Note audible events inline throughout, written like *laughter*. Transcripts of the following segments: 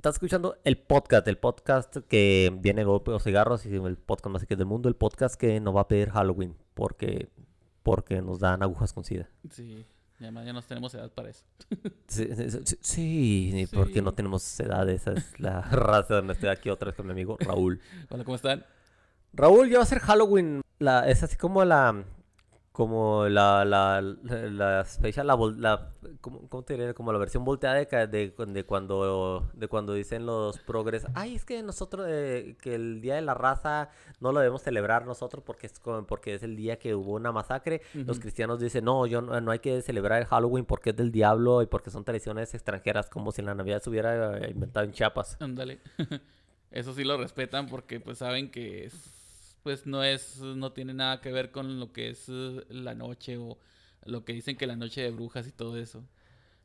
Estás escuchando el podcast, el podcast que viene golpe o cigarros y el podcast más que del mundo, el podcast que no va a pedir Halloween porque, porque nos dan agujas con sida. Sí, y además ya nos tenemos edad para eso. *laughs* Sí, sí, sí, sí, porque no tenemos edad, esa es la *laughs* raza donde estoy aquí otra vez con mi amigo Raúl. Hola, ¿cómo están? Raúl, ya va a ser Halloween, la, es así como la, como la, la, la, la la, ¿cómo, cómo te diré? Como la versión volteada de, de, de cuando, de cuando dicen los progres, ay, es que nosotros, eh, que el Día de la Raza no lo debemos celebrar nosotros porque es, como- porque es el día que hubo una masacre. Los cristianos dicen, no, yo no, no hay que celebrar el Halloween porque es del diablo y porque son tradiciones extranjeras, como si la Navidad se hubiera eh, inventado en Chiapas. Ándale. *laughs* Eso sí lo respetan porque pues saben que es, pues no es, no tiene nada que ver con lo que es eh, la noche o lo que dicen que la noche de brujas y todo eso.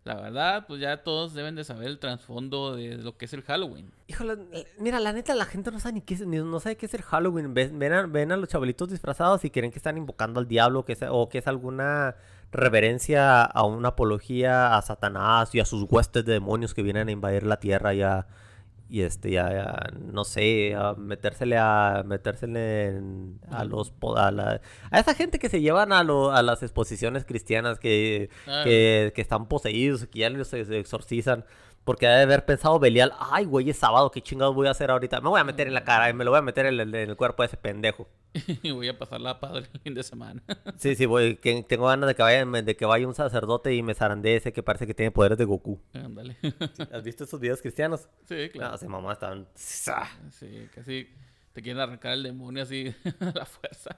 La verdad, pues ya todos deben de saber el trasfondo de lo que es el Halloween. Híjole, eh, mira, la neta, la gente no sabe ni qué es, ni- no sabe qué es el Halloween. Ven, ven a, ven a los chavalitos disfrazados y creen que están invocando al diablo que es, o que es alguna reverencia a una apología a Satanás y a sus huestes de demonios que vienen a invadir la tierra y a, y este, ya, ya, no sé, a metérsele a, metérsele en- a los, a, la- a esa gente que se llevan a, lo- a las exposiciones cristianas que, Ah, que, que están poseídos, que ya los ex- exorcizan. Porque debe haber pensado Belial, ay, güey, es sábado, ¿qué chingados voy a hacer ahorita? Me voy a meter en la cara y me lo voy a meter en el, en el cuerpo de ese pendejo. y *laughs* voy a pasar la padre el fin de semana. *laughs* Sí, sí, voy, que tengo ganas de que vaya, de que vaya un sacerdote y me zarandee ese que parece que tiene poderes de Goku. Ándale. ¿Has visto esos videos cristianos? *laughs* Sí, claro. No, ese mamá estaban... Sí, casi te quieren arrancar el demonio así a la fuerza.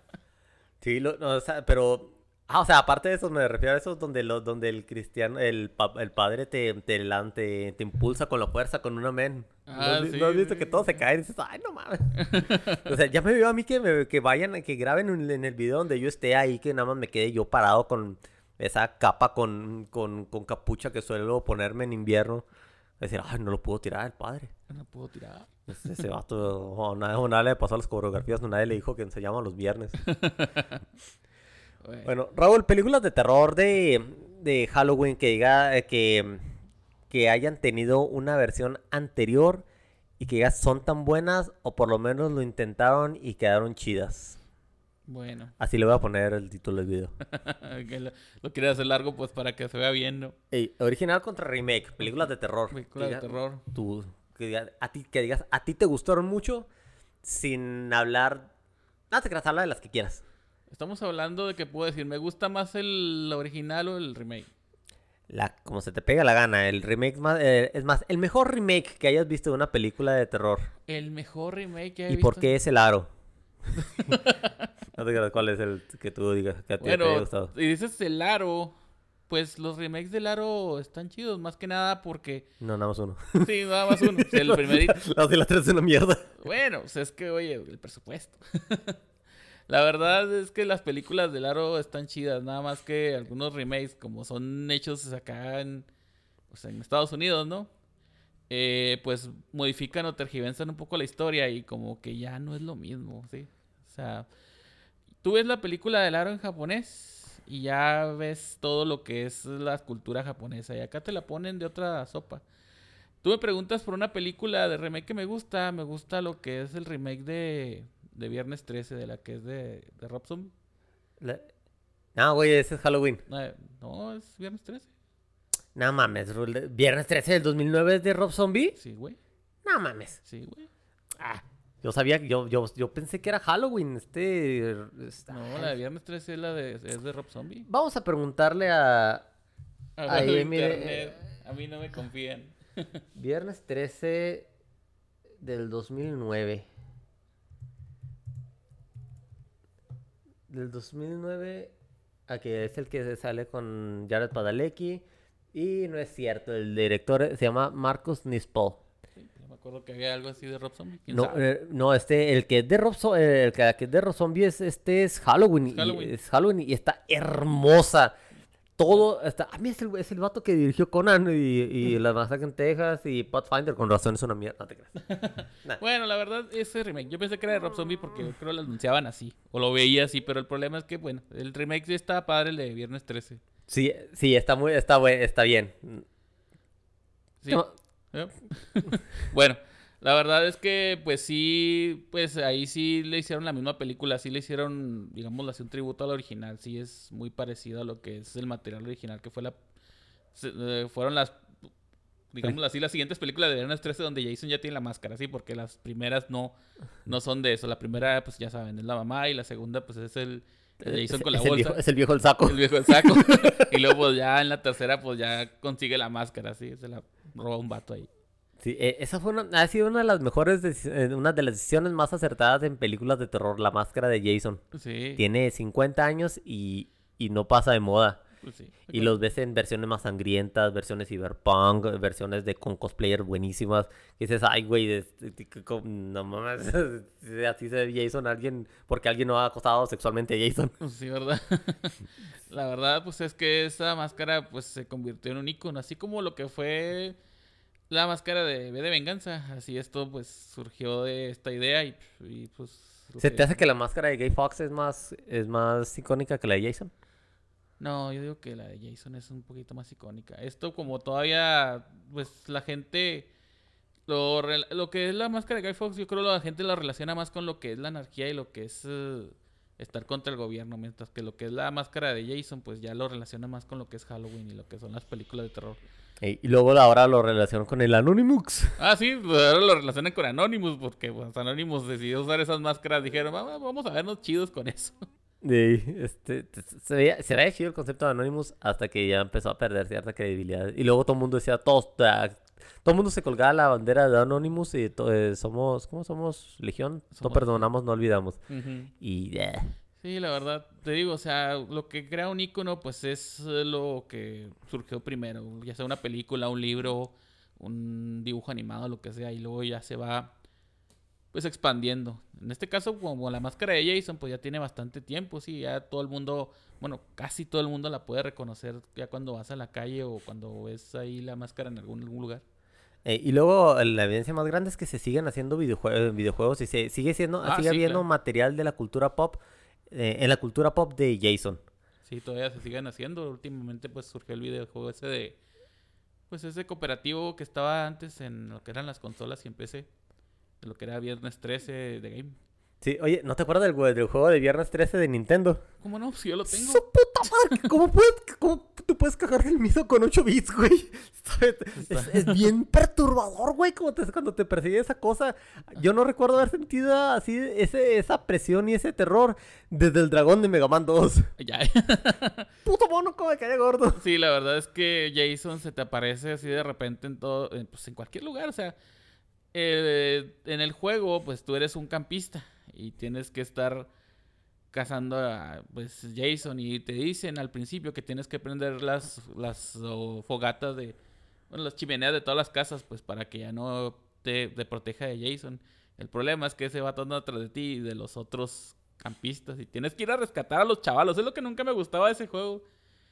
Sí, lo- no, o sea, pero... Ah, o sea, aparte de eso, me refiero a eso donde, lo, donde el cristiano, el, pa- el padre te, te, te, te impulsa con la fuerza, con un amén. ¿No Ah, has vi- sí, ¿No has visto que todos se caen y dices, ay, no mames? *laughs* o sea, ya me veo a mí que, me- que vayan, que graben en, en el video donde yo esté ahí, que nada más me quede yo parado con esa capa con, con, con capucha que suelo ponerme en invierno. Decir, ay, no lo puedo tirar el padre. No puedo tirar. Ese, ese vato, o nada, le pasó a las coreografías, o nadie le dijo que enseñamos los viernes. *laughs* Bueno, Bueno, Raúl, películas de terror de, de Halloween que diga eh, que, que hayan tenido una versión anterior y que ya son tan buenas o por lo menos lo intentaron y quedaron chidas. bueno. *laughs* Así le voy a poner el título del video. que lo, lo hacer largo pues para que se vea bien, ¿no? Ey, original contra remake, películas de terror. Película Que de terror. tú- que, diga- a ti, que digas, a ti te gustaron mucho sin hablar... No te creas, habla de las que quieras. Estamos hablando de que puedo decir, me gusta más el original o el remake. La, como se te pega la gana, el remake más, eh, es más, el mejor remake que hayas visto de una película de terror. El mejor remake que he ¿Y por visto. qué es el aro? *laughs* no te creas cuál es el que tú digas que a ti te haya Bueno, gustado. y dices el aro. Pues los remakes del aro están chidos, más que nada porque. No, nada más uno. Sí, nada más uno. *laughs* El primerito. Los de las tres es una mierda. Bueno, pues es que, oye, el presupuesto. *laughs* La verdad es que las películas del aro están chidas, nada más que algunos remakes, como son hechos acá en, pues, en Estados Unidos, ¿no? Eh, pues modifican o tergiversan un poco la historia y como que ya no es lo mismo, ¿sí? O sea, tú ves la película del aro en japonés y ya ves todo lo que es la cultura japonesa y acá te la ponen de otra sopa. Tú me preguntas por una película de remake que me gusta. Me gusta lo que es el remake de, de Viernes 13, de la que es de, de Rob Zombie. La- No, güey, ese es Halloween. Eh, No, es Viernes 13. No mames, Viernes 13 del 2009 es de Rob Zombie. Sí, güey. No mames. Sí, güey. Ah, yo sabía, yo, yo, yo pensé que era Halloween. Este. este- No, la de Viernes 13 es la de, es de Rob Zombie. Vamos a preguntarle a A Ahí, ver, mire, internet. A mí no me confían. Viernes 13 del 2009. Del 2009. Aquí es el que sale con Jared Padalecki. Y no es cierto, el director se llama Marcus Nispel. Sí, yo me acuerdo que había algo así de Rob Zombie. ¿Quién No, eh, no, este, el que es de Rob, Zo- eh, el que, que es de Rob Zombie es, este es Halloween. y- Halloween. es Halloween y está hermosa. Todo está. A mí es el, es el vato que dirigió Conan y, y La Masacre en Texas y Pathfinder. Con razón es una mierda. No te creas. *laughs* Nah. Bueno, la verdad, ese remake. Yo pensé que era de Rob Zombie porque yo creo que lo anunciaban así. O lo veía así, pero el problema es que, bueno, el remake sí está padre, el de Viernes 13. Sí, sí, está muy, está, está bien. Sí. No, ¿Eh? *laughs* bueno, la verdad es que, pues sí, pues ahí sí le hicieron la misma película, sí le hicieron, digamos, así un tributo al original, sí es muy parecido a lo que es el material original, que fue la, eh, fueron las, digamos así, las siguientes películas de Viernes 13 donde Jason ya tiene la máscara, sí, porque las primeras no, no son de eso, la primera, pues ya saben, es la mamá y la segunda, pues es el... Jason con la es bolsa. El viejo, es el viejo el saco. *laughs* El viejo del saco. *laughs* y luego, pues ya en la tercera, pues ya consigue la máscara, sí. Se la roba un vato ahí. Sí, eh, esa fue una, ha sido una de las mejores, eh, una de las decisiones más acertadas en películas de terror, la máscara de Jason. Sí. Tiene 50 años y, y no pasa de moda. pues sí. Y los ves en versiones más sangrientas, versiones cyberpunk, versiones de con cosplayers buenísimas. Y dices, ay, güey, no mames, *laughs* así se ve Jason, alguien, porque alguien no ha acosado sexualmente a Jason. Pues sí, ¿verdad? *laughs* la verdad, pues es que esa máscara, pues se convirtió en un icono. Así como lo que fue la máscara de V de Venganza. Así esto, pues surgió de esta idea y, y, pues. ¿Se que- te hace que la máscara de Gay Fox es más, es más icónica que la de Jason? No, yo digo que la de Jason es un poquito más icónica. Esto como todavía, pues la gente, lo, lo que es la máscara de Guy Fawkes, yo creo que la gente la relaciona más con lo que es la anarquía y lo que es eh, estar contra el gobierno, mientras que lo que es la máscara de Jason, pues ya lo relaciona más con lo que es Halloween y lo que son las películas de terror. Y luego ahora lo relaciono con el Anonymous. Ah, sí, pues ahora lo relacionan con Anonymous, porque pues, Anonymous decidió usar esas máscaras, dijeron, "Va- vamos a vernos chidos con eso. Sí, este, se veía, se veía chido el concepto de Anonymous hasta que ya empezó a perder cierta credibilidad. Y luego todo el mundo decía, todos, todo el mundo se colgaba la bandera de Anonymous y eh, somos, ¿cómo somos? Legión, no perdonamos, no olvidamos. Ujú. Y eh, Sí, la verdad, te digo, o sea, lo que crea un icono, pues es eh, lo que surgió primero, ya sea una película, un libro, un dibujo animado, lo que sea, y luego ya se va, pues expandiendo. En este caso, como la máscara de Jason, pues ya tiene bastante tiempo, sí, ya todo el mundo, bueno, casi todo el mundo la puede reconocer ya cuando vas a la calle o cuando ves ahí la máscara en algún algún lugar. eh, y luego la evidencia más grande es que se siguen haciendo videojue- videojuegos y se sigue siendo, Ah, sigue sí, habiendo claro. material de la cultura pop, eh, en la cultura pop de Jason. Sí, todavía se siguen haciendo. Últimamente pues surgió el videojuego ese de... Pues ese cooperativo que estaba antes en lo que eran las consolas y en PC. De lo que era Viernes 13 de Game. Sí, oye, ¿no te acuerdas del, jue- del juego de Viernes 13 de Nintendo? ¿Cómo no? Si yo lo tengo. ¡Su puta madre! ¿Cómo, puedes, ¿Cómo tú puedes cagar el miso con 8 bits, güey? Es, es bien perturbador, güey, como te- cuando te persigue esa cosa. Yo no recuerdo haber sentido así ese, esa presión y ese terror desde el dragón de Mega Man 2. Ya. *laughs* Puto mono, como me cae gordo. sí, la verdad es que Jason se te aparece así de repente en todo... en, Pues en cualquier lugar, o sea... eh, en el juego, pues tú eres un campista. Y tienes que estar cazando a pues Jason y te dicen al principio que tienes que prender las las oh, fogatas de bueno, las chimeneas de todas las casas pues para que ya no te, te proteja de Jason. El problema es que ese va anda atrás de ti y de los otros campistas y tienes que ir a rescatar a los chavalos. Es lo que nunca me gustaba de ese juego.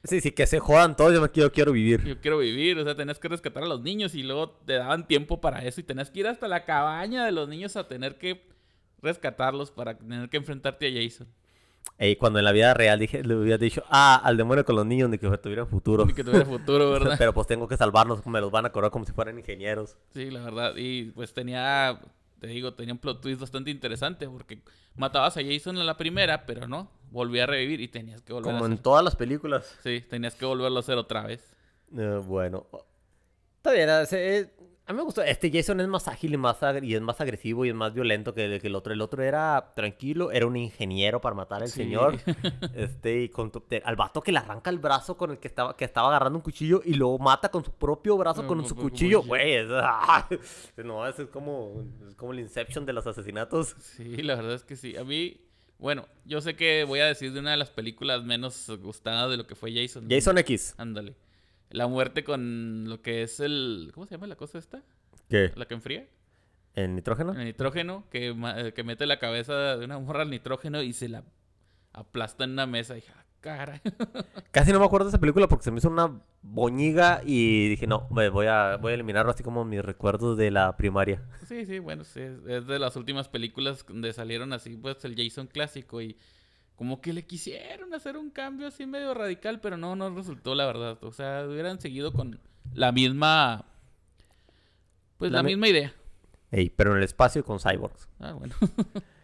Sí, sí, que se jodan todos, yo me quiero, quiero vivir. Yo quiero vivir, o sea, tenías que rescatar a los niños y luego te daban tiempo para eso y tenías que ir hasta la cabaña de los niños a tener que rescatarlos para tener que enfrentarte a Jason. Y cuando en la vida real dije, le hubiera dicho, ah, al demonio con los niños, ni que tuvieran futuro. Ni que tuviera futuro, *laughs* ¿verdad? Pero pues tengo que salvarlos, me los van a cobrar como si fueran ingenieros. Sí, la verdad. Y pues tenía, te digo, tenía un plot twist bastante interesante porque matabas a Jason en la primera, pero no, volvía a revivir y tenías que volver Como a en hacer. todas las películas. Sí, tenías que volverlo a hacer otra vez. Eh, bueno. Está bien, eh, eh, a mí me gustó. Este Jason es más ágil y, más y es más agresivo y es más violento que el, que el otro. El otro era tranquilo, era un ingeniero para matar al Sí. señor. *laughs* Este, y con tu- al vato que le arranca el brazo con el que estaba, que estaba agarrando un cuchillo y lo mata con su propio brazo con su cuchillo. Güey, es, ah, no, es como, es como el Inception de los asesinatos. Sí, la verdad es que sí. A mí, bueno, yo sé que voy a decir de una de las películas menos gustadas de lo que fue Jason. Jason X. Ándale. La muerte con lo que es el... ¿Cómo se llama la cosa esta? ¿Qué? La que enfría. ¿En nitrógeno? El nitrógeno, que, eh, que mete la cabeza de una morra al nitrógeno y se la aplasta en una mesa. Y dije, ah, caray. *laughs* Casi no me acuerdo de esa película porque se me hizo una boñiga y dije, no, me voy a, voy a eliminarlo así como mis recuerdos de la primaria. Sí, sí, bueno, sí, es de las últimas películas donde salieron así, pues el Jason clásico y como que le quisieron hacer un cambio así medio radical, pero no, no resultó la verdad. O sea, hubieran seguido con la misma, Pues La misma idea. Ey, pero en el espacio y con cyborgs. Ah, bueno. *laughs*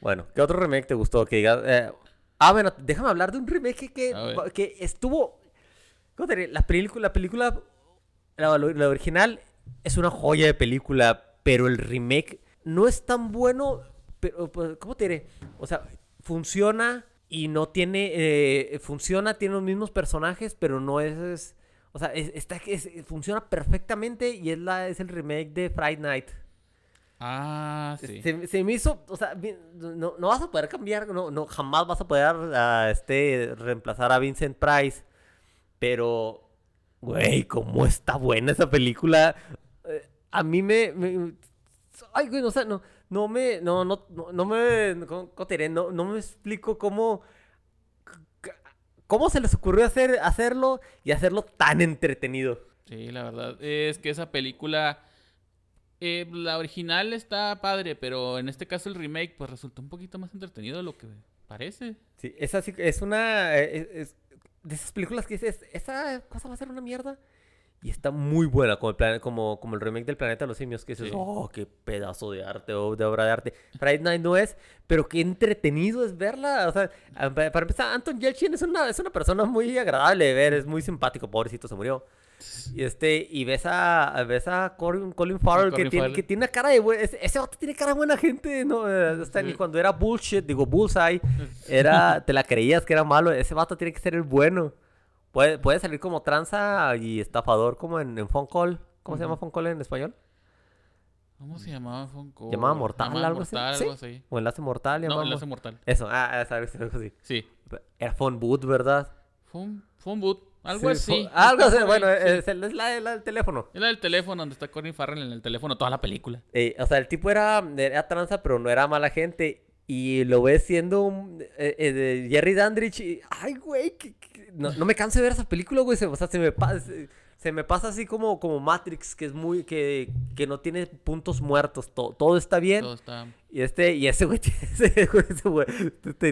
Bueno, ¿qué otro remake te gustó? Que digas, eh, ah, bueno, déjame hablar de un remake que, que, estuvo. ¿Cómo te diré? La película, la película, la, la original es una joya de película, pero el remake no es tan bueno. Pero, pues, ¿cómo te diré? O sea, funciona y no tiene. eh, funciona, tiene los mismos personajes, pero no es. es- o sea, es- está, es- funciona perfectamente y es, la, es el remake de Friday Night. Ah, sí. Se, se me hizo, o sea, no, no vas a poder cambiar, no, no, jamás vas a poder este, reemplazar a Vincent Price. Pero, güey, cómo está buena esa película. Eh, a mí me, me- ay, güey, o sea, no, no me, no, no, no, no me, no, no me explico cómo, cómo se les ocurrió hacer, hacerlo y hacerlo tan entretenido. Sí, la verdad. Es que esa película. eh, la original está padre, pero en este caso el remake, pues resultó un poquito más entretenido de lo que parece. Sí, es así, es una, eh, es, es de esas películas que dices, esa cosa va a ser una mierda. Y está muy buena, como el, plane- como, como el remake del Planeta de los Simios, que dices, Sí. oh, qué pedazo de arte, o de obra de arte. Friday Night no es, pero qué entretenido es verla. O sea, para empezar, Anton Yelchin es una, es una persona muy agradable de ver, es muy simpático, pobrecito, se murió. Y este, y ves a, ves a Colin, Colin Farrell, que, tiene, Farrell. que tiene una cara de buen- ese, ese vato tiene cara de buena gente, ¿no? Eh, hasta ni Sí. cuando era bullshit, digo bullseye, *laughs* era, te la creías que era malo, ese vato tiene que ser el bueno. Puede, puede salir como tranza y estafador como en, en Phone Call. ¿Cómo se llama. Phone Call en español? ¿Cómo se llamaba Funko? ¿Llamaba Mortal, Llamaba algo así? Mortal, ¿Sí? algo así. O Enlace Mortal, No, Enlace Mortal. Eso, ah, ah, sabes, algo así. Sí. Era Phone Boot, ¿verdad? Fue un boot. Algo Sí, así. Algo así, bueno, sí. es, el- es la, la del teléfono. Es la del teléfono donde está Colin Farrell en el teléfono toda la película. Eh, o sea, el tipo era, era tranza, pero no era mala gente. Y lo ves siendo un, eh, eh, de Jerry Dandridge. Y, ay, güey, que- que- no, no me canso de ver esa película, güey. Se, o sea, se me, se, se me pasa así como, como Matrix, que es muy, que, que no tiene puntos muertos. to- todo está bien. Todo está... Y este, y ese güey, *laughs* ese güey,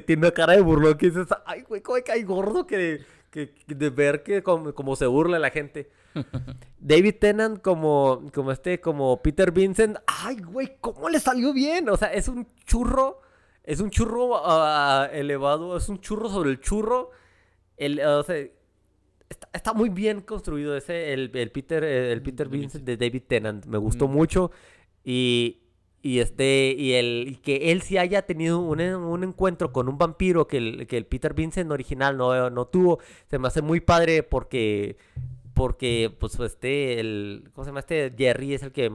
tiene una cara de burlón que dices, ay, güey, cómo cae gordo que, que, que de ver que como, como se burla la gente. *laughs* David Tennant como, como este, como Peter Vincent, ay, güey, cómo le salió bien. O sea, es un churro, es un churro ah, elevado, es un churro sobre el churro. El, o sea, está, está muy bien construido ese, el, el Peter, eh, el Peter De Vincent de David Tennant. Me gustó Mm. mucho. Y, y este, y el, y que él sí haya tenido un, un encuentro con un vampiro que el, que el Peter Vincent original no, no tuvo, se me hace muy padre porque, porque, pues, este, el, ¿cómo se llama este? Jerry es el que,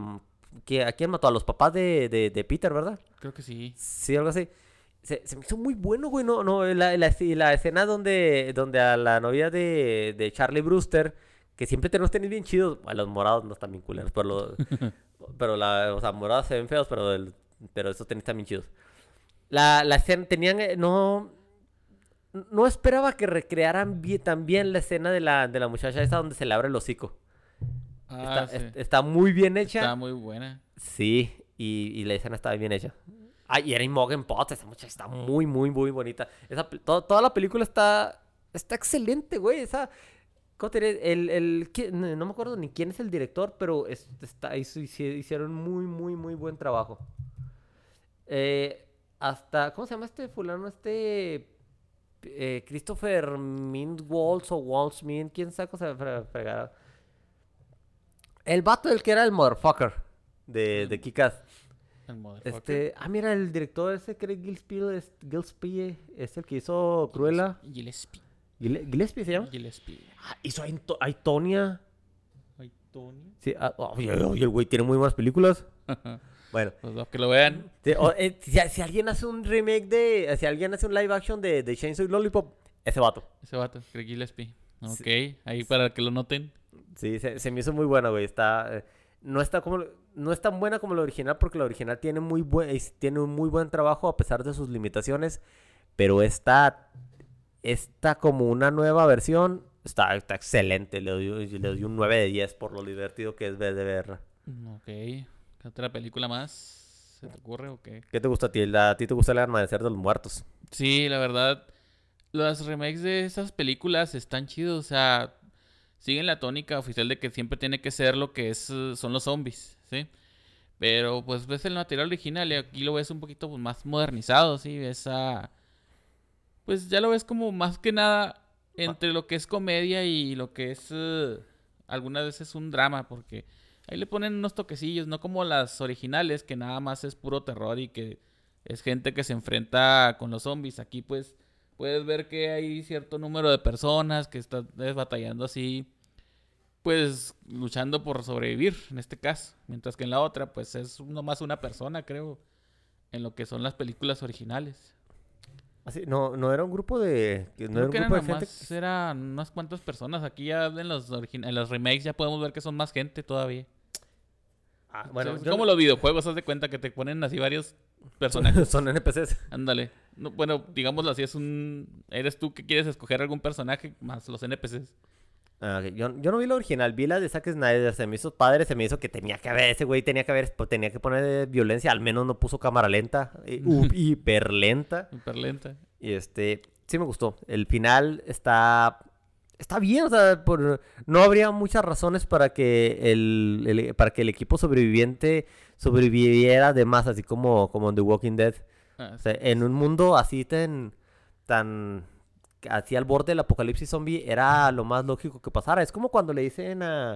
que ¿a quién mató? A los papás de, de, de Peter, ¿verdad? Creo que sí. Sí, algo así. Se, se me hizo muy bueno, güey. No, no, la, la, la escena donde, donde a la novia de, de Charlie Brewster, que siempre tiene unos tenis bien chidos, a los morados no están bien culeros, pero, los, *laughs* pero la, o sea, morados se ven feos, pero, el- pero esos tenis están bien chidos. La, la escena, tenían, eh, no, no esperaba que recrearan bien, tan bien la escena de la, de la muchacha esa donde se le abre el hocico. Ah, está, sí. es- está muy bien hecha. Está muy buena. Sí, y, y la escena estaba bien hecha. Ah, y era Imogen Potts, esa muchacha está muy, muy, muy bonita. Esa, to- toda la película está, está excelente, güey. Esa, ¿cómo te? El, el, no me acuerdo ni quién es el director, pero es- está, hicieron muy, muy, muy buen trabajo. Eh, hasta, ¿cómo se llama este fulano? Este, eh, Christopher Mint Waltz o Waltz Mint, quién sabe cómo se fre- fregara. El vato del que era el motherfucker de, de Kikas. El motherfucker. Este, ah, mira, el director ese, Craig Gillespie, es, Gillespie, es el que hizo Cruella. Gillespie. Gille- ¿Gillespie se llama? Gillespie. Ah, hizo Aito- Aitonia. Ay, Tony. Sí, ah, oye, oye, el güey tiene muy buenas películas. Bueno, Pues los que lo vean. sí, o, eh, si, si alguien hace un remake de, si alguien hace un live action de, de Chainsaw Lollipop, ese vato. Ese vato, Craig Gillespie. Ok, ahí para que lo noten. Sí, se, se me hizo muy buena, güey. Está, eh, no está como, no es tan buena como la original porque la original tiene muy buen, tiene un muy buen trabajo a pesar de sus limitaciones, pero esta, esta como una nueva versión está, está excelente. Le doy, le doy un 9 de 10 por lo divertido que es ver de verla. Ok. ¿Qué otra película más se te ocurre o qué? ¿Qué te gusta a ti? ¿A ti te gusta el amanecer de los muertos? Sí, la verdad, las remakes de esas películas están chidos. O sea, siguen la tónica oficial de que siempre tiene que ser lo que es, eh, son los zombies, ¿sí? Pero pues ves el material original y aquí lo ves un poquito pues, más modernizado, ¿sí? Ves a... Pues ya lo ves como más que nada entre lo que es comedia y lo que es... eh, algunas veces un drama, porque ahí le ponen unos toquecillos, no como las originales, que nada más es puro terror y que es gente que se enfrenta con los zombies. Aquí pues puedes ver que hay cierto número de personas que están eh, batallando así, pues luchando por sobrevivir en este caso, mientras que en la otra pues es nomás una persona, creo, en lo que son las películas originales. Así, no, no era un grupo de. que No Creo que era eran un grupo de gente. nomás, eran unas cuantas personas. Aquí ya en los, en los remakes ya podemos ver que son más gente todavía. Ah, O bueno, sea, es yo como los videojuegos, haz de cuenta que te ponen así varios *laughs* personajes. son NPCs. Ándale. No, bueno, digámoslo así, es un... Eres tú que quieres escoger algún personaje más los NPCs. Ah. Yo, yo no vi la original, vi la de Zack Snyder, se me hizo padre, se me hizo que tenía que haber, ese güey tenía que haber, pues, tenía que poner violencia, al menos no puso cámara lenta, eh, *laughs* u- hiper lenta, Súper lenta. y este, sí me gustó, el final está, está bien, o sea, por- no habría muchas razones para que el, el- para que el equipo sobreviviente sobreviviera de más, así como, como en The Walking Dead, Ah, o sea, en un mundo así tan, tan, así al borde del apocalipsis zombie, era lo más lógico que pasara. Es como cuando le dicen a,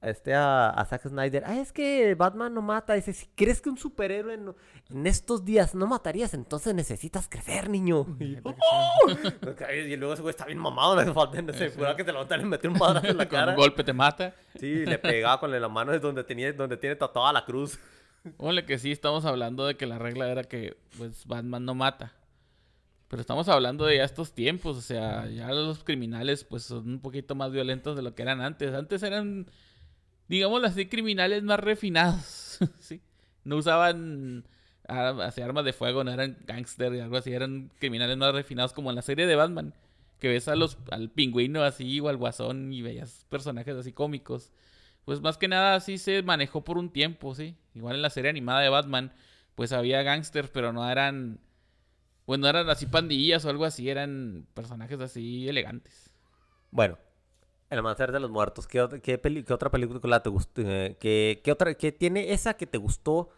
a este, a, a Zack Snyder, ah, es que Batman no mata. Dice, si crees que un superhéroe no- en estos días no matarías, entonces necesitas crecer, niño. Y, ¡oh! *laughs* y luego ese güey está bien mamado, me falta, se Sí. juraba que te lo y metió un madrazo en la Con cara. un golpe te mata. Sí, le pegaba con la mano es donde tenía, donde tiene tatuada la cruz. Ponle que sí, estamos hablando de que la regla era que pues Batman no mata. Pero estamos hablando de ya estos tiempos, o sea, ya los criminales pues son un poquito más violentos de lo que eran antes. Antes eran, digámoslo así, criminales más refinados, *laughs* ¿sí? No usaban armas de fuego, no eran gángster y algo así, eran criminales más refinados como en la serie de Batman, que ves a los, al pingüino así o al guasón y veías personajes así cómicos. Pues más que nada así se manejó por un tiempo, ¿sí? Igual en la serie animada de Batman, pues había gángsters, pero no eran... Pues no eran así pandillas o algo así, eran personajes así elegantes. Bueno, El Amanecer de los Muertos. ¿Qué, qué, peli- qué otra película te gustó? Eh, ¿qué, qué otra, qué tiene esa que te gustó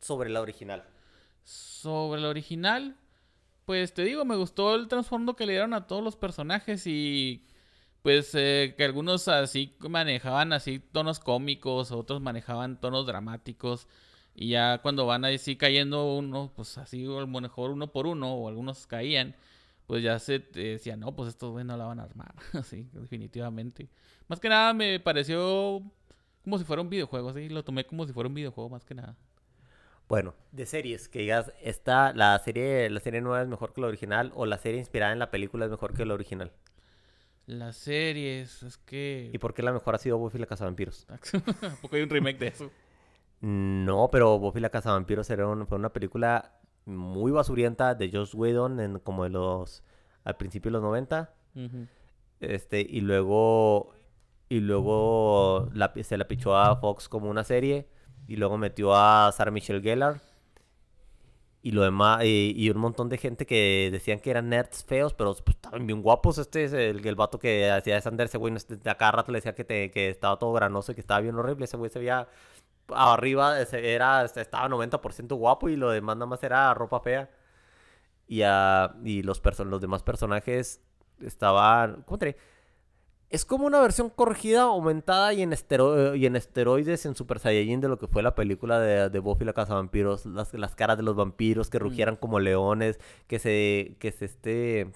sobre la original? Sobre el original, pues te digo, me gustó el trasfondo que le dieron a todos los personajes y pues eh, que algunos así manejaban así tonos cómicos, otros manejaban tonos dramáticos y ya cuando van así cayendo uno, pues así a lo mejor uno por uno o algunos caían, pues ya se te decían, no, pues estos güey no la van a armar, *laughs* así, definitivamente. Más que nada me pareció como si fuera un videojuego, así, lo tomé como si fuera un videojuego más que nada. Bueno, de series, que digas, esta, la serie, la serie nueva es mejor que la original o la serie inspirada en la película es mejor que la original. Las series, es que... ¿Y por qué la mejor ha sido Buffy la Cazavampiros? *laughs* ¿A poco hay un remake de eso? No, pero Buffy la Cazavampiros era un- fue una película muy basurienta de Joss Whedon en como de los al principio de los 90. Ujú. Este, y luego y luego la, se la pichó a Fox como una serie y luego metió a Sarah Michelle Gellar y lo demás y, y un montón de gente que decían que eran nerds feos, pero pues, estaban bien guapos. Este es el, el vato que hacía de Sander, ese güey, este, a cada rato le decía que, te- que estaba todo granoso y que estaba bien horrible. Ese güey se veía arriba, ese era, este, estaba 90% guapo y lo demás nada más era ropa fea. Y, ah, y los, los demás personajes estaban... ¿Cómo te? Es como una versión corregida, aumentada y en, estero- y en esteroides en Super Saiyajin de lo que fue la película de, de Buffy la Casa Vampiros. Las, las caras de los vampiros que rugieran como leones, que se, que se, este,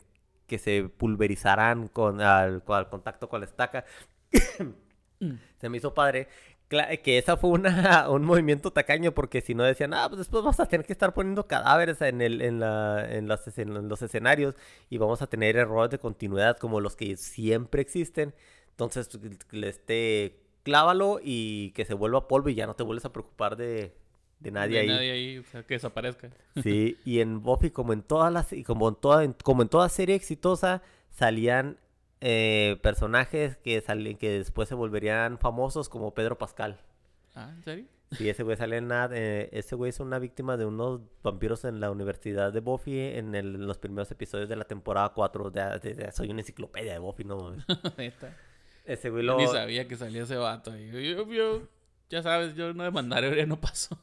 que se pulverizaran con, al, con- al contacto con la estaca. *coughs* se me hizo padre. Que esa fue una, *laughs* un movimiento tacaño porque si no decían, ah, pues después vamos a tener que estar poniendo cadáveres en, el, en, la, en, las en los escenarios y vamos a tener errores de continuidad como los que siempre existen. Entonces, este, clávalo y que se vuelva polvo y ya no te vuelves a preocupar de, de nadie De ahí. Nadie ahí, o sea, que desaparezca. *laughs* Sí, y en Buffy, como en todas las, y como en toda, en- como en toda serie exitosa, salían eh, personajes que salen, que después se volverían famosos, como Pedro Pascal. Ah, ¿en serio? Sí, ese güey sale en eh, ese güey es una víctima de unos vampiros en la universidad de Buffy en, el- en los primeros episodios de la temporada 4. De, de- de- soy una enciclopedia de Buffy, no mames. *laughs* Ese güey Yo lo... Ni sabía que salía ese vato ahí. Yo, yo- yo- ya sabes, yo no demandaré, ya no paso.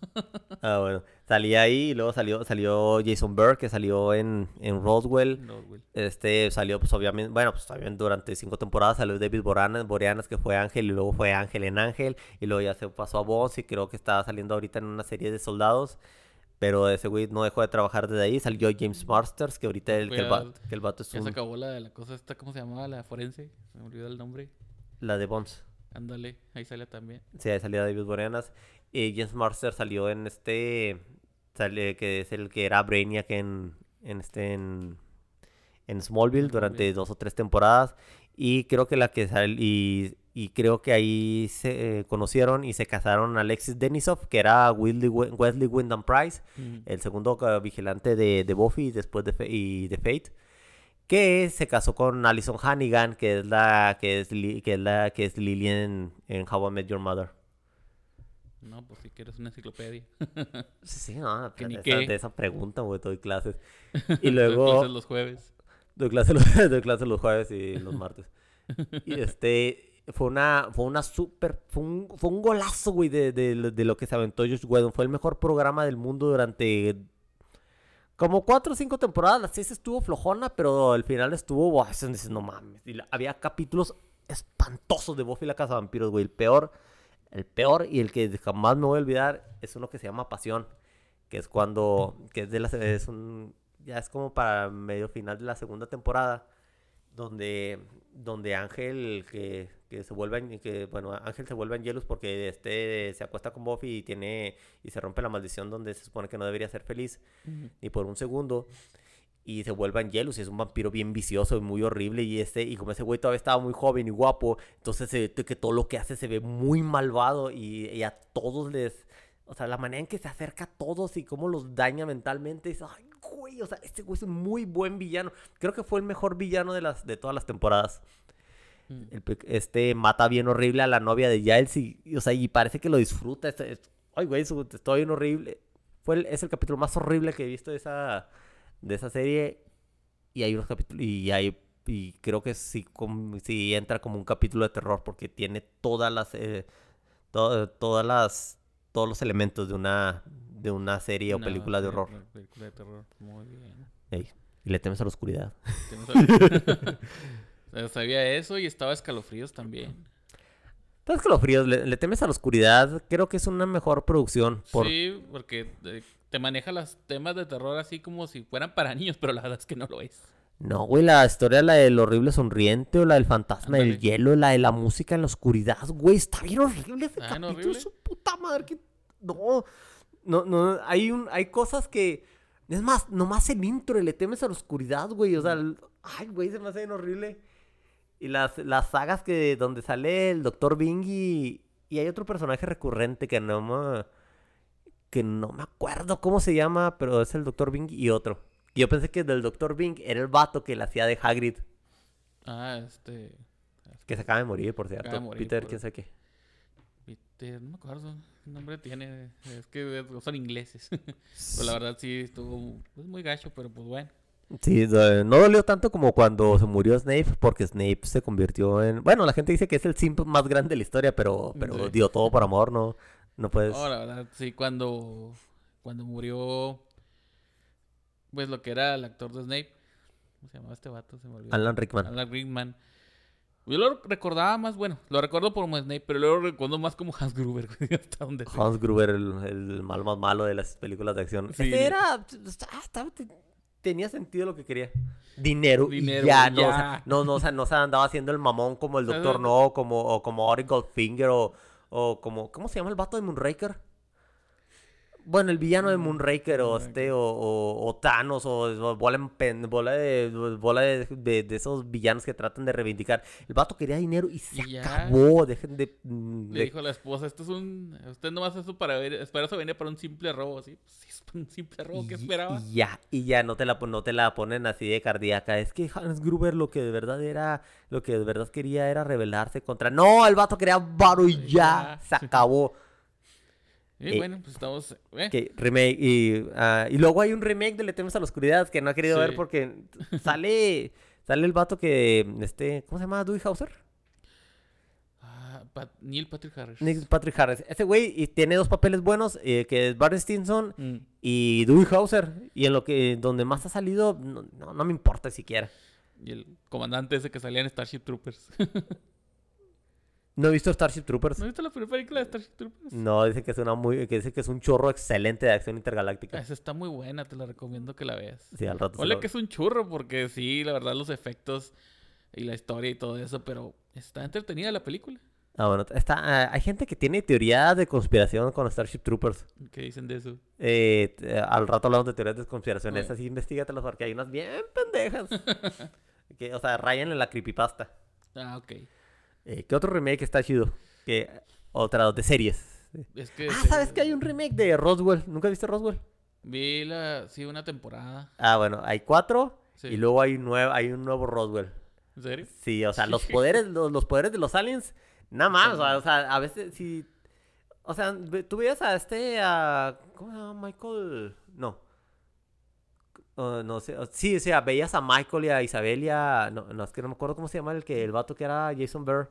Ah, bueno. Salía ahí y luego salió, salió Jason Burke, que salió en, en Roswell. Este salió, pues obviamente, bueno, pues también durante cinco temporadas salió David Boreanaz, Boreanaz, que fue Ángel, y luego fue Ángel en Ángel, y luego ya se pasó a Bones, y creo que está saliendo ahorita en una serie de soldados. Pero ese güey no dejó de trabajar desde ahí. Salió James Masters, que ahorita el, que, el, que vato es Ya se acabó la, la cosa esta, ¿cómo se llamaba? La forense. Se me olvidó el nombre. la de Bones. Ándale, ahí sale también. Sí, ahí salía David Boreanaz. Y James Masters salió en este. Sale, que es el que era Brainiac en, en este. En, en Smallville durante Smallville. dos o tres temporadas. Y creo que la que sal, y, y creo que ahí se eh, conocieron y se casaron Alexis Denisov, que era Wesley, Wesley Wyndham Price, el segundo eh, vigilante de, de Buffy después de, y de Fate. Que se casó con Alison Hannigan, que es la que es, Li- que es la que es Lily en, en How I Met Your Mother. No, pues si quieres una enciclopedia. *laughs* Sí, no, Que de ni esa, qué. de esa pregunta, güey, doy clases. *laughs* Y luego los jueves. doy clases los, *laughs* doy clases los jueves y los martes. Y este, fue una, fue una súper, fue un, fue un golazo, güey, de, de, lo- de lo que se aventó Josh Whedon. Fue el mejor programa del mundo durante como cuatro o cinco temporadas. La seis estuvo flojona, pero al final estuvo, dices, no mames. Y la- había capítulos espantosos de Buffy la Casa de Vampiros, güey. El peor, el peor y el que jamás me voy a olvidar es uno que se llama Pasión. Que es cuando, que es de la, es un, ya es como para medio final de la segunda temporada. Donde, donde Ángel, que, que se vuelve, en- que, bueno, Ángel se vuelve Angelus porque este se acuesta con Buffy y tiene, y se rompe la maldición donde se supone que no debería ser feliz ni por un segundo. Y se vuelve Angelus y es un vampiro bien vicioso y muy horrible. Y este, y como ese güey todavía estaba muy joven y guapo, entonces se que todo lo que hace se ve muy malvado y, y a todos les. O sea, la manera en que se acerca a todos y cómo los daña mentalmente. Es, ay, güey, o sea, este güey es un muy buen villano. Creo que fue el mejor villano de, las, de todas las temporadas. Mm. El este mata bien horrible a la novia de Giles y, y, o sea, y parece que lo disfruta. es- es- ay, güey, está bien horrible. Fue el- es el capítulo más horrible que he visto de esa, de esa serie. Y hay unos capítulos. Y hay. Y creo que sí, com- sí entra como un capítulo de terror. Porque tiene todas las. eh, to- todas las. Todos los elementos de una. De una serie o película de horror. película- de terror. Muy bien. Ey, y le temes a la oscuridad. No *laughs* sabía- eso y estaba escalofríos también. Entonces, Escalofríos, le, le temes a la oscuridad. Creo que es una mejor producción. Por, Sí, porque eh, te maneja los temas de terror así como si fueran para *laughs* niños, pero la verdad es que no lo es. No, güey, la historia, la del horrible sonriente o la del fantasma del hielo, la de la música en la oscuridad, güey, está bien horrible ese ¿Está bien capítulo, horrible? su puta madre, que... No, no, no, hay, un, hay cosas que... Es más, nomás el intro le temes a la oscuridad, güey, o sea, el- ay, güey, se me hace bien horrible. Y las, las sagas que donde sale el Dr. Bing y, y hay otro personaje recurrente que no. Que no me acuerdo cómo se llama, pero es el Dr. Bing y otro. Y yo pensé que del Dr. Bing era el vato que la hacía de Hagrid. Ah, este. Que se acaba de morir, por cierto. Morir, Peter, por- quién sabe qué. Peter, no me acuerdo qué nombre tiene. Es que son ingleses. *laughs* pero la verdad sí estuvo pues, muy gacho, pero pues bueno. Sí, no dolió tanto como cuando se murió Snape, porque Snape se convirtió en... Bueno, la gente dice que es el simp más grande de la historia, pero, pero Sí. dio todo por amor, ¿no? No puedes... No, la verdad, sí, cuando, cuando murió, pues lo que era el actor de Snape, ¿cómo se llamaba este vato? Se me olvidó. Alan Rickman. Alan Rickman. Yo lo recordaba más, bueno, lo recuerdo por Snape, pero luego lo recuerdo más como Hans Gruber, *laughs* hasta donde. Hans Gruber, el, el mal más malo de las películas de acción. Sí. Ese era... ah, estaba- tenía sentido lo que quería. Dinero. y Dinero, ya, no, o sea, no, no, o sea, no se andaba haciendo el mamón como el *laughs* Doctor no- como, o como Goldfinger, o, o como... ¿Cómo se llama el vato de Moonraker? Bueno, el villano de Moonraker, o este, o, o, o Thanos, o, o bola, en bola, de, bola de, de- de esos villanos que tratan de reivindicar. El vato quería dinero y se ya. acabó. Dejen de... mm, Le dijo a la esposa, esto es un... Usted nomás eso para ver, espera eso venía para un simple robo. Pues, sí, es un simple robo, ¿qué esperaba? Y ya, y ya no te la no te la ponen así de cardíaca. Es que Hans Gruber lo que de verdad era, lo que de verdad quería era rebelarse contra. No, el vato quería varo y ya, Ya. se acabó. Y eh, bueno, pues estamos... eh, Que remake y, ah, y luego hay un remake de Le temes a la oscuridad que no he querido ver porque *laughs* sale sale el vato que este, ¿cómo se llama? Dewey Hauser. Pat- Neil Patrick Harris. Neil Patrick Harris. Ese güey y tiene dos papeles buenos, eh, que es Barry Stinson Mm. y Dewey Hauser. Y en lo que donde más ha salido, no, no, no me importa siquiera. Y el comandante ese que salía en Starship Troopers. *laughs* No he visto Starship Troopers. ¿No viste la primera película de Starship Troopers? No, dice que es una muy, que dice que es un chorro excelente de acción intergaláctica. Esa está muy buena, te la recomiendo que la veas. Sí, al rato. Ole que es un churro, porque sí, la verdad, los efectos y la historia y todo eso, pero está entretenida la película. Ah, bueno, está, ah, hay gente que tiene teorías de conspiración con Starship Troopers. ¿Qué dicen de eso? Eh, t- al rato hablamos de teorías de conspiración. Esas sí, investigatelas porque hay unas bien pendejas. *laughs* que, o sea, rayan en la creepypasta. Ah, ok. Eh, ¿Qué otro remake está chido? Que otra de series. Es que Ah, ¿sabes que hay un remake de Roswell? ¿Nunca viste Roswell? Vi la, sí, una temporada. Ah, bueno, hay cuatro Sí. y luego hay un nuevo, hay un nuevo Roswell. ¿En serio? Sí, o sea, los poderes, los, los poderes de los aliens, nada más, o sea, o sea, a veces sí. O sea, tú veías a este, a, ¿cómo se llama? Michael, no. Uh, no sé, uh, sí, o sea, veías a Michael y a Isabel y a, no, no, es que no me acuerdo cómo se llama el que, el vato que era Jason Burr.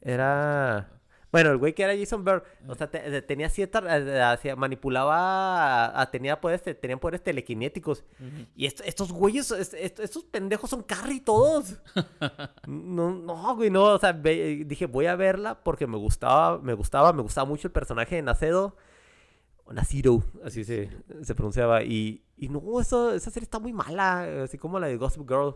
Era, bueno, el güey que era Jason Burr, o sea, te- te- tenía cierta, eh, manipulaba, a- tenía poderes, te- tenían poderes telequinéticos. Y est- estos güeyes, est- est- estos pendejos son Carrie todos. *laughs* No, no, güey, no. O sea, dije, voy a verla porque me gustaba, me gustaba, me gustaba mucho el personaje de Nacedo. O Nacido, así se, se pronunciaba. Y, y no, eso, esa serie está muy mala, así como la de Gossip Girl.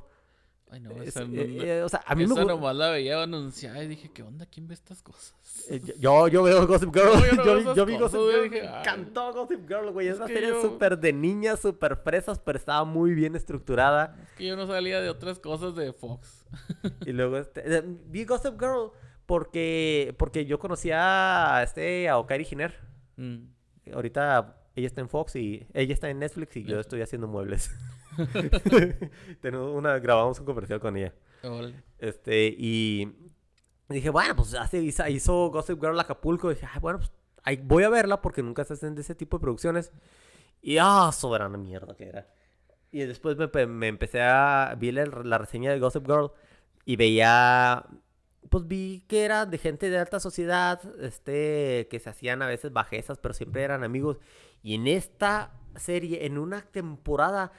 Ay, no, Es- esa, no- eh, eh, o sea, a mí me esa gu- nomás la veía anunciada y dije, ¿qué onda? ¿Quién ve estas cosas? eh, Yo, yo veo Gossip Girl. No, yo no *laughs* yo, veo vi- yo Gossip Girl. dije, Me encantó Gossip Girl, güey. Es una serie yo- súper de niñas, súper fresas, pero estaba muy bien estructurada. Es que yo no salía de otras cosas de Fox. Y luego este, vi Gossip Girl porque porque yo conocía a este a Okari Giner. Mm. Ahorita ella está en Fox y ella está en Netflix y yo estoy haciendo muebles. *laughs* *laughs* Tenemos una grabamos un comercial con ella. Este y dije, bueno, pues hace, hizo, Gossip Girl Acapulco. Y dije, "Ay, bueno, pues ahí voy a verla porque nunca se hacen de ese tipo de producciones. Y ah, soberana mierda que era. Y después me, me empecé a. Vi la, la reseña de Gossip Girl y veía. Pues vi que era de gente de alta sociedad, este, que se hacían a veces bajezas, pero siempre eran amigos. Y en esta serie, en una temporada,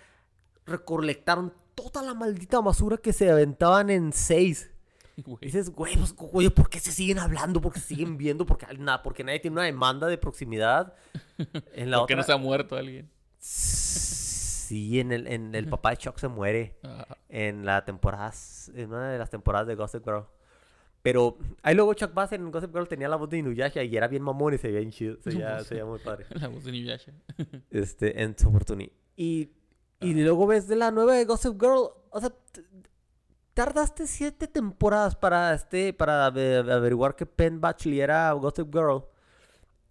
recolectaron toda la maldita basura que se aventaban en seis. *laughs* Güey. Dices, güey, pues, güey, ¿por qué se siguen hablando? ¿Por qué se siguen viendo? Porque, nada, porque nadie tiene una demanda de proximidad. En la ¿Por qué otra... no se ha muerto alguien? Sí, en el, en el *laughs* papá de Chuck se muere Ah, en la temporada, en una de las temporadas de Gossip Girl. Pero ahí luego Chuck Bass en Gossip Girl tenía la voz de Inuyasha y era bien mamón y se veía bien chido, se veía, se veía muy padre. *laughs* la voz de Inuyasha. *laughs* Este, en su oportunidad. Y, y luego ves de la nueva de Gossip Girl, o sea, tardaste siete temporadas para este, para ave- averiguar que Penn Badgley era Gossip Girl.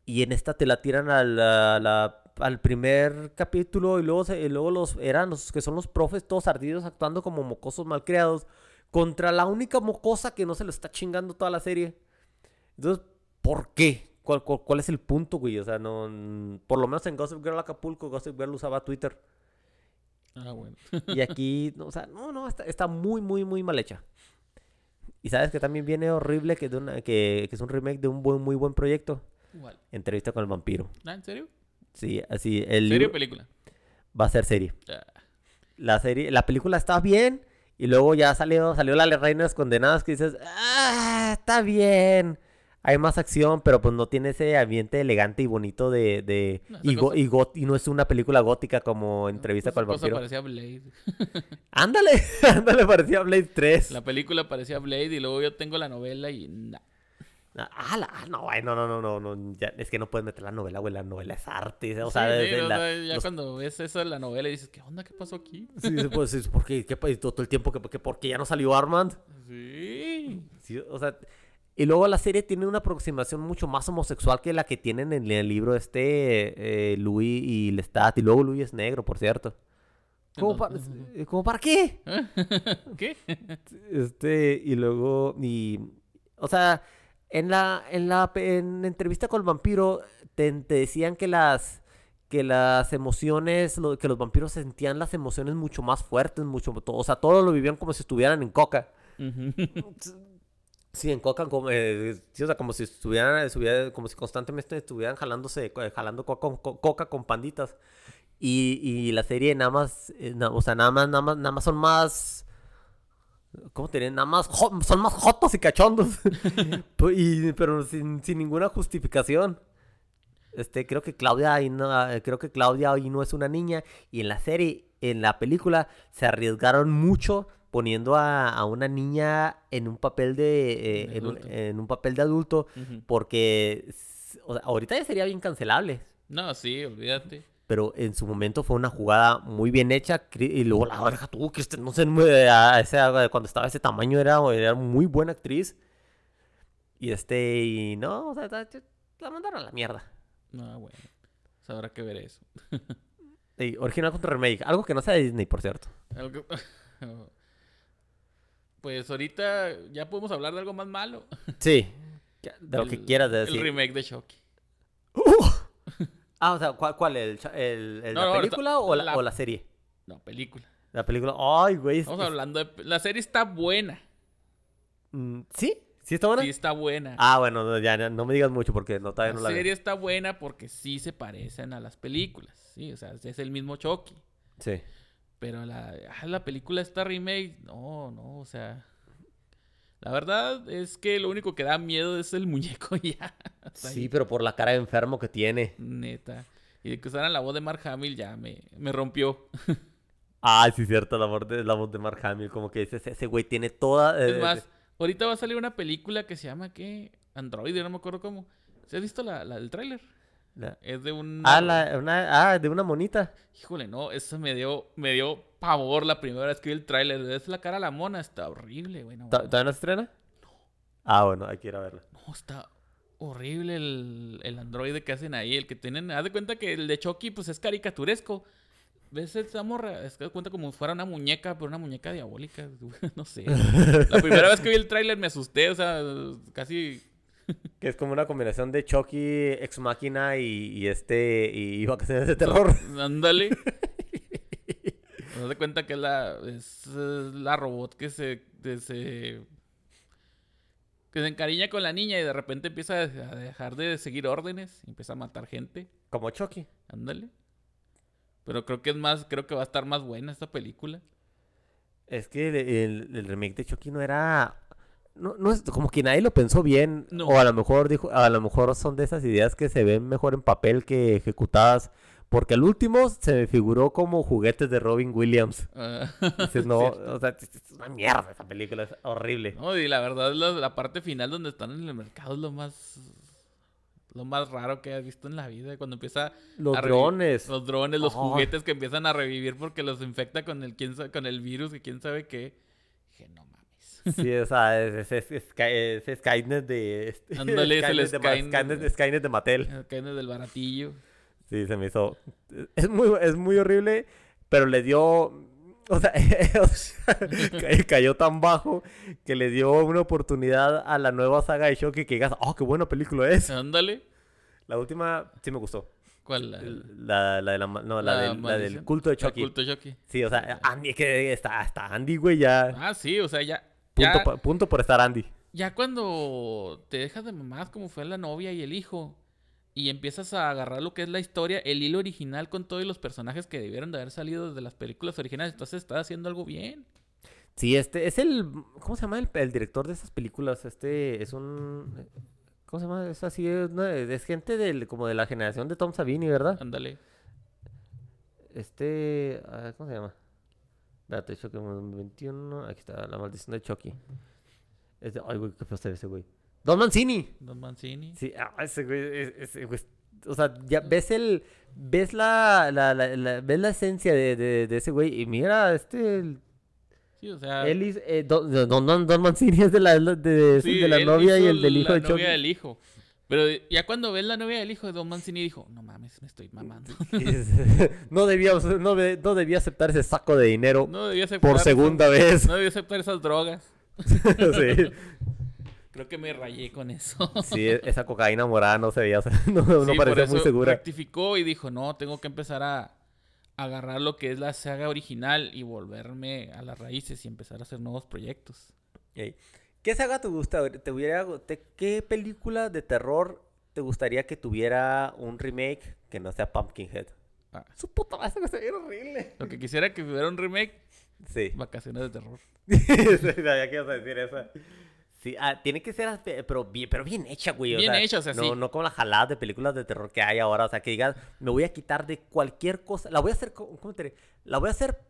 Y en esta te la tiran al, a la- al primer capítulo y luego, se- y luego los eran los que son los profes todos ardidos actuando como mocosos malcriados contra la única mocosa que no se lo está chingando toda la serie. Entonces, ¿por qué? ¿Cuál, cuál, cuál es el punto, güey? O sea, no. mm, Por lo menos en Gossip Girl Acapulco, Gossip Girl usaba Twitter. Ah, bueno. Y aquí, no, o sea, no, no, está, está muy, muy, muy mal hecha. Y sabes que también viene horrible que, de una, que, que es un remake de un buen, muy buen proyecto. Igual. Entrevista con el vampiro. Ah, ¿En serio? Sí, así. El ¿Serie o película? va a ser serie. Ah, La serie, la película está bien. Y luego ya salió, salió la Reinas Condenadas que dices, ah, está bien. Hay más acción, pero pues no tiene ese ambiente elegante y bonito de... de No, y, go- y, y no es una película gótica como entrevista con el vampiro. parecía Blade. *laughs* Ándale, *laughs* ándale, parecía Blade 3. La película parecía Blade y luego yo tengo la novela y nah. Ah, la- ah, no, güey, no, no, no, no, ya, es que no puedes meter la novela, güey, la novela es arte, o sea, Sí, desde sí, o la- sea, ya los- cuando ves eso en la novela y dices, ¿qué onda? ¿Qué pasó aquí? sí, pues, sí, ¿por qué? ¿Qué pa- y todo, todo el tiempo que, que por qué ya no salió Armand? Sí. Sí, o sea, y luego la serie tiene una aproximación mucho más homosexual que la que tienen en el libro este eh, Louis y Lestat, y luego Louis es negro, por cierto. ¿Cómo, No, para, no sé. ¿Cómo para qué? *laughs* ¿Qué? Este, y luego, y, o sea, en la, en la, en entrevista con el vampiro, te, te decían que las, que las emociones, lo- que los vampiros sentían las emociones mucho más fuertes, mucho, o sea, todo lo vivían como si estuvieran en coca. *laughs* Sí, en Coca, como, eh, sí, o sea, como si estuvieran, estuviera- como si constantemente estuvieran jalándose, co- jalando coca, con- co- coca con panditas. Y, y la serie nada más, eh, na- o sea, nada más, nada más, nada más son más, ¿cómo te diré? Nada más, son más jotos y cachondos. *laughs* Pu- y, pero sin, sin ninguna justificación. Este, creo que Claudia ahí no, creo que Claudia ahí no es una niña. Y en la serie, en la película, se arriesgaron mucho poniendo a, a una niña en un papel de, eh, en, un, adulto. en un papel de adulto. Porque s- o sea, ahorita ya sería bien cancelable. No, sí, olvídate. Pero en su momento fue una jugada muy bien hecha. Y luego la verga tú, Kristen, no sé, a ese- cuando estaba ese tamaño era, era muy buena actriz. Y este, y no, o sea, la- mandaron a la mierda. No, bueno. Pues habrá que ver eso. *laughs* Y original contra remake. Algo que no sea de Disney, por cierto. Algo- *laughs* Pues ahorita ya podemos hablar de algo más malo. Sí. *laughs* De lo que El- quieras de El decir. remake de Chucky. Ah, o sea, ¿cuál? cuál el, el- el- No, ¿La no, película o, la, la- o la serie? No, película. La película. Ay, güey. es- Estamos es- hablando de... La serie está buena. mm, ¿Sí? ¿Sí está buena? Sí está buena. Ah, bueno, no, ya ya, no me digas mucho porque no, todavía la no la veo. serie está buena porque sí se parecen a las películas. Sí, o sea, es el mismo Chucky. Sí. Pero la, ah, la película esta remake, no, no, o sea. La verdad es que lo único que da miedo es el muñeco *laughs* ya. Sí, ahí, pero por la cara de enfermo que tiene. Neta. Y de que usaran la voz de Mark Hamill ya me, me rompió. *laughs* Ah, sí, cierto, la voz de, la voz de Mark Hamill. Como que ese, ese güey tiene toda. eh, Es más, ahorita va a salir una película que se llama ¿qué? Android, no me acuerdo cómo. ¿Se has visto la, la del tráiler? Es de un... ah, la, una, ah, de una monita. Híjole, no, eso me dio, me dio pavor la primera vez que vi el tráiler. Es la cara de la mona, está horrible, güey. no ¿To- mames. ¿Todavía no se estrena? Ah, bueno, hay que ir a verla. No, está horrible el, el androide que hacen ahí. El que tienen. Haz de cuenta que el de Chucky, pues es caricaturesco. ¿Ves esa morra? Es que cuenta como si fuera una muñeca, pero una muñeca diabólica. *laughs* no sé. La primera vez que vi el tráiler me asusté, o sea, casi. *laughs* Que es como una combinación de Chucky, Ex Máquina y, y este. y Vacaciones de Terror. Ándale. *laughs* Haz de cuenta que es la, es la robot que se, que se. que se encariña con la niña y de repente empieza a dejar de seguir órdenes y empieza a matar gente. Como Chucky. Ándale. Pero creo que es más, creo que va a estar más buena esta película. Es que el, el- el remake de Chucky no era. No, no es como que nadie lo pensó bien. No. O a lo mejor dijo, a lo mejor son de esas ideas que se ven mejor en papel que ejecutadas. Porque al último se me figuró como juguetes de Robin Williams. *laughs* Ah, Dices, no, o sea, es una mierda esa película, es horrible. No, y la verdad, la, la parte final donde están en el mercado es lo más. Lo más raro que has visto en la vida. Cuando empieza. Los a drones. Los drones, los Ajá. juguetes que empiezan a revivir porque los infecta con el, quién sa- con el virus y quién sabe qué. Dije, no mames. Sí, o sea, es, es, es, es Skynet de... este, Ándale, es el de Skynet. Skynet, Skynet de Mattel. Caen del baratillo. Sí, se me hizo... Es muy, es muy horrible, pero le dio... O sea, *laughs* o sea, ca- *laughs* cayó tan bajo que le dio una oportunidad a la nueva saga de Shocky que digas, oh, qué buena película es. Ándale. La última sí me gustó. ¿Cuál? La, La, la, de la, no, la, del, la del maldición? culto de Chucky. culto Chucky. Sí, o sea, Andy, que está, está Andy, güey, ya. Ah, sí, o sea, ya. Punto, ya- punto por estar Andy. Ya cuando te dejas de mamás como fue la novia y el hijo y empiezas a agarrar lo que es la historia, el hilo original con todos los personajes que debieron de haber salido desde las películas originales, entonces estás haciendo algo bien. Sí, este es el. ¿Cómo se llama el, el director de esas películas? Este es un. ¿Cómo se llama? Es así, es, una- es gente del, como de la generación de Tom Savini, ¿verdad? Ándale. Este. ¿Cómo se llama? Espérate, Chucky 21. Aquí está, la maldición de Chucky. Este, ay, güey, qué feo se ve ese güey. Don Mancini. Don Mancini. Sí, ah, ese güey, es- ese güey. O sea, ya ves el. Ves la. la, la, la- ves la esencia de, de, de ese güey. Y mira, este. el- Sí, o sea. Él hizo- eh, don, don, don- Don Mancini es de la, de, sí, de la novia y el del hijo de Chucky. novia del hijo. Pero ya cuando ves la novia del hijo de Don Mancini dijo, no mames, me estoy mamando. *laughs* *laughs* No, debía, no, no debía aceptar ese saco de dinero No debía aceptar. por segunda vez. No debía aceptar esas drogas. *laughs* sí, Creo que me rayé con eso. sí, e- esa cocaína morada no se veía, *laughs* no, no Sí, parecía muy segura. Rectificó y dijo, no, tengo que empezar a agarrar lo que es la saga original y volverme a las raíces y empezar a hacer nuevos proyectos. Ey, ¿Qué saga te gusta? ¿Te hubiera, te- ¿Qué película de terror te gustaría que tuviera un remake que no sea Pumpkinhead? Ah, Su puta madre, se ve horrible. lo que quisiera que hubiera un remake, Sí. Vacaciones de Terror. *laughs* Sabía que ibas a decir eso. Sí, ah, tiene que ser, pero bien, pero bien hecha, güey. Bien hecha, o sea, no, sí. No como la jalada de películas de terror que hay ahora. O sea, que digas, me voy a quitar de cualquier cosa. La voy a hacer, ¿cómo te diré? La voy a hacer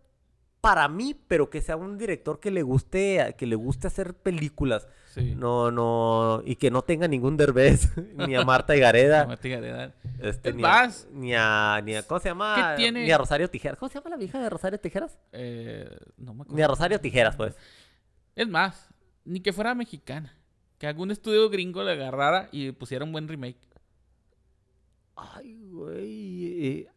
para mí, pero que sea un director que le guste, que le guste hacer películas. Sí. No, no, y que no tenga ningún Derbez, *laughs* ni a Marta Gareda, *laughs* Mati Gareda. este, Es ni, a, ni a, ni a- ¿cómo se llama? ¿Qué tiene? Ni a Rosario Tijeras. ¿Cómo se llama la vieja de Rosario Tijeras? Eh, no me Ni a acuerdo. Rosario Tijeras, pues. Es más, ni que fuera mexicana. Que algún estudio gringo le agarrara y pusiera un buen remake. Ay, güey. eh,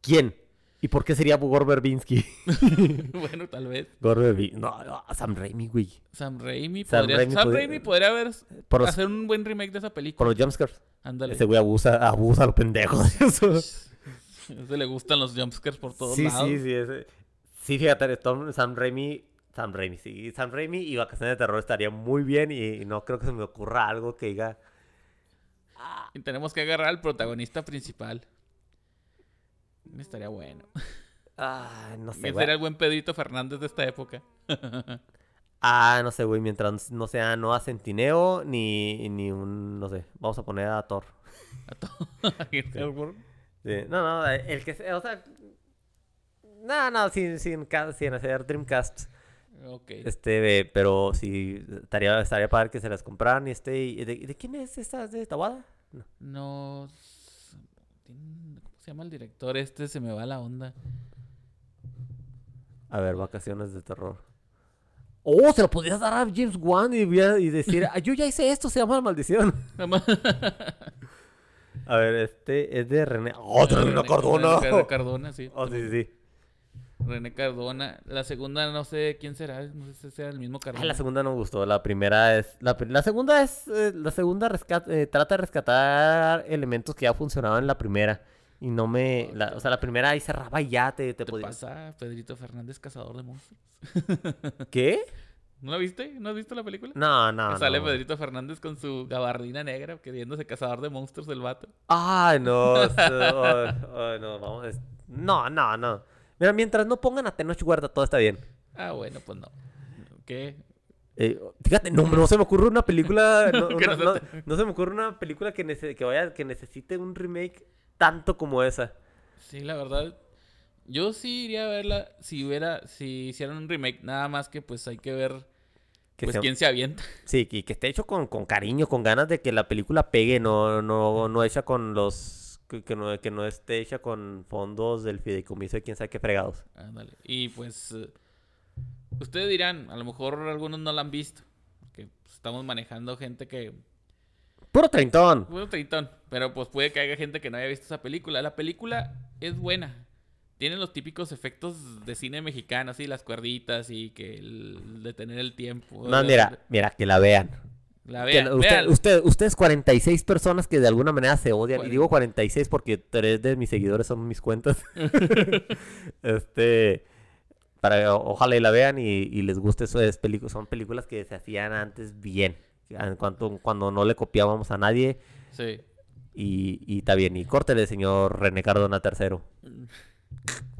¿Quién? ¿Y por qué sería Gore Verbinski? *laughs* *laughs* bueno, tal vez. Gore Verbinski. No, no, Sam Raimi, güey. Sam Raimi Sam podría, Raimi Sam podría- Raimi podría haber, Por los, hacer un buen remake de esa por película. los jumpscares. Ándale. Ese güey abusa, abusa a los pendejos. *laughs* Eso. Ese le gustan los jumpscares por todos Sí, lados. sí, sí. Ese. Sí, fíjate, Tom- Sam Raimi. Sam Raimi, sí. Sam Raimi y Vacaciones de Terror estaría muy bien y, no creo que se me ocurra algo que diga. Y tenemos que agarrar al protagonista principal. Estaría bueno. Ah, no sé, ¿Quién güey. sería el buen Pedrito Fernández de esta época? *laughs* Ah, no sé, güey. Mientras no sea Noah Centineo ni, ni un. No sé. Vamos a poner a Thor. *laughs* A todo. *laughs* Sí, No, no, el que o sea, no, no, sin, sin, sin hacer Dreamcast, ok. este, pero sí, estaría, estaría padre que se las compraran y este, y ¿de, de quién es esta? ¿Es ¿De Tawada? No. ¿Cómo se llama el director este? Se me va la onda. A ver, vacaciones de terror. Oh, se lo podías dar a James Wan y, decir, "Ah, yo ya hice esto, se llama La Maldición. Nada más- *laughs* A ver, este es de René. ¡Oh, de René Cardona! René Cardona, sí. Oh, sí, sí. René Cardona. La segunda no sé quién será. No sé si sea el mismo Ah, Cardona. la segunda no me gustó. La primera es. La, la segunda es. eh, la segunda rescat- eh, trata de rescatar elementos que ya funcionaban en la primera. Y no me. la- o sea, la primera ahí cerraba y ya te, te ¿Te podía- pasa Pedrito Fernández, cazador de monstruos? *laughs* *laughs* ¿Qué? ¿No la viste? ¿No has visto la película? No, no. que sale no. Pedrito Fernández con su gabardina negra, queriéndose cazador de monstruos el vato. Ay, no. *laughs* ay, ay, no, vamos. No, no, no. Mira, mientras no pongan a Tenoch Huerta, todo está bien. Ah, bueno, pues no. ¿Qué? Eh, fíjate, no, no se me ocurre una película. *laughs* No, Que una- no se no me ocurre una película que, nece- que vaya, que necesite un remake tanto como esa. Sí, la verdad. Yo sí iría a verla si hubiera, si hicieran un remake, nada más que pues hay que ver Que pues sea- quién se avienta. Sí, y que esté hecho con, con cariño, con ganas de que la película pegue, no, no, no hecha con los. Que, que no, que no esté hecha con fondos del fideicomiso de quién sabe qué fregados. Ándale. Y pues eh, ustedes dirán, a lo mejor algunos no la han visto, pues, estamos manejando gente que Puro treintón. bueno, treintón, pero pues puede que haya gente que no haya visto esa película. La película es buena. Tiene los típicos efectos de cine mexicano, así las cuerditas y que el detener el tiempo. No, mira, mira, que la vean. La vean, usted- usted- ustedes 46 personas que de alguna manera se odian. Y Cuarenta. digo 46 porque tres de mis seguidores son mis cuentas. *laughs* este. Para, ojalá y la vean y, y les guste eso. Es pelicu- son películas que se hacían antes bien. En cuanto, cuando no le copiábamos a nadie. Sí. Y, y está bien. Y córtele, señor René Cardona III. *laughs*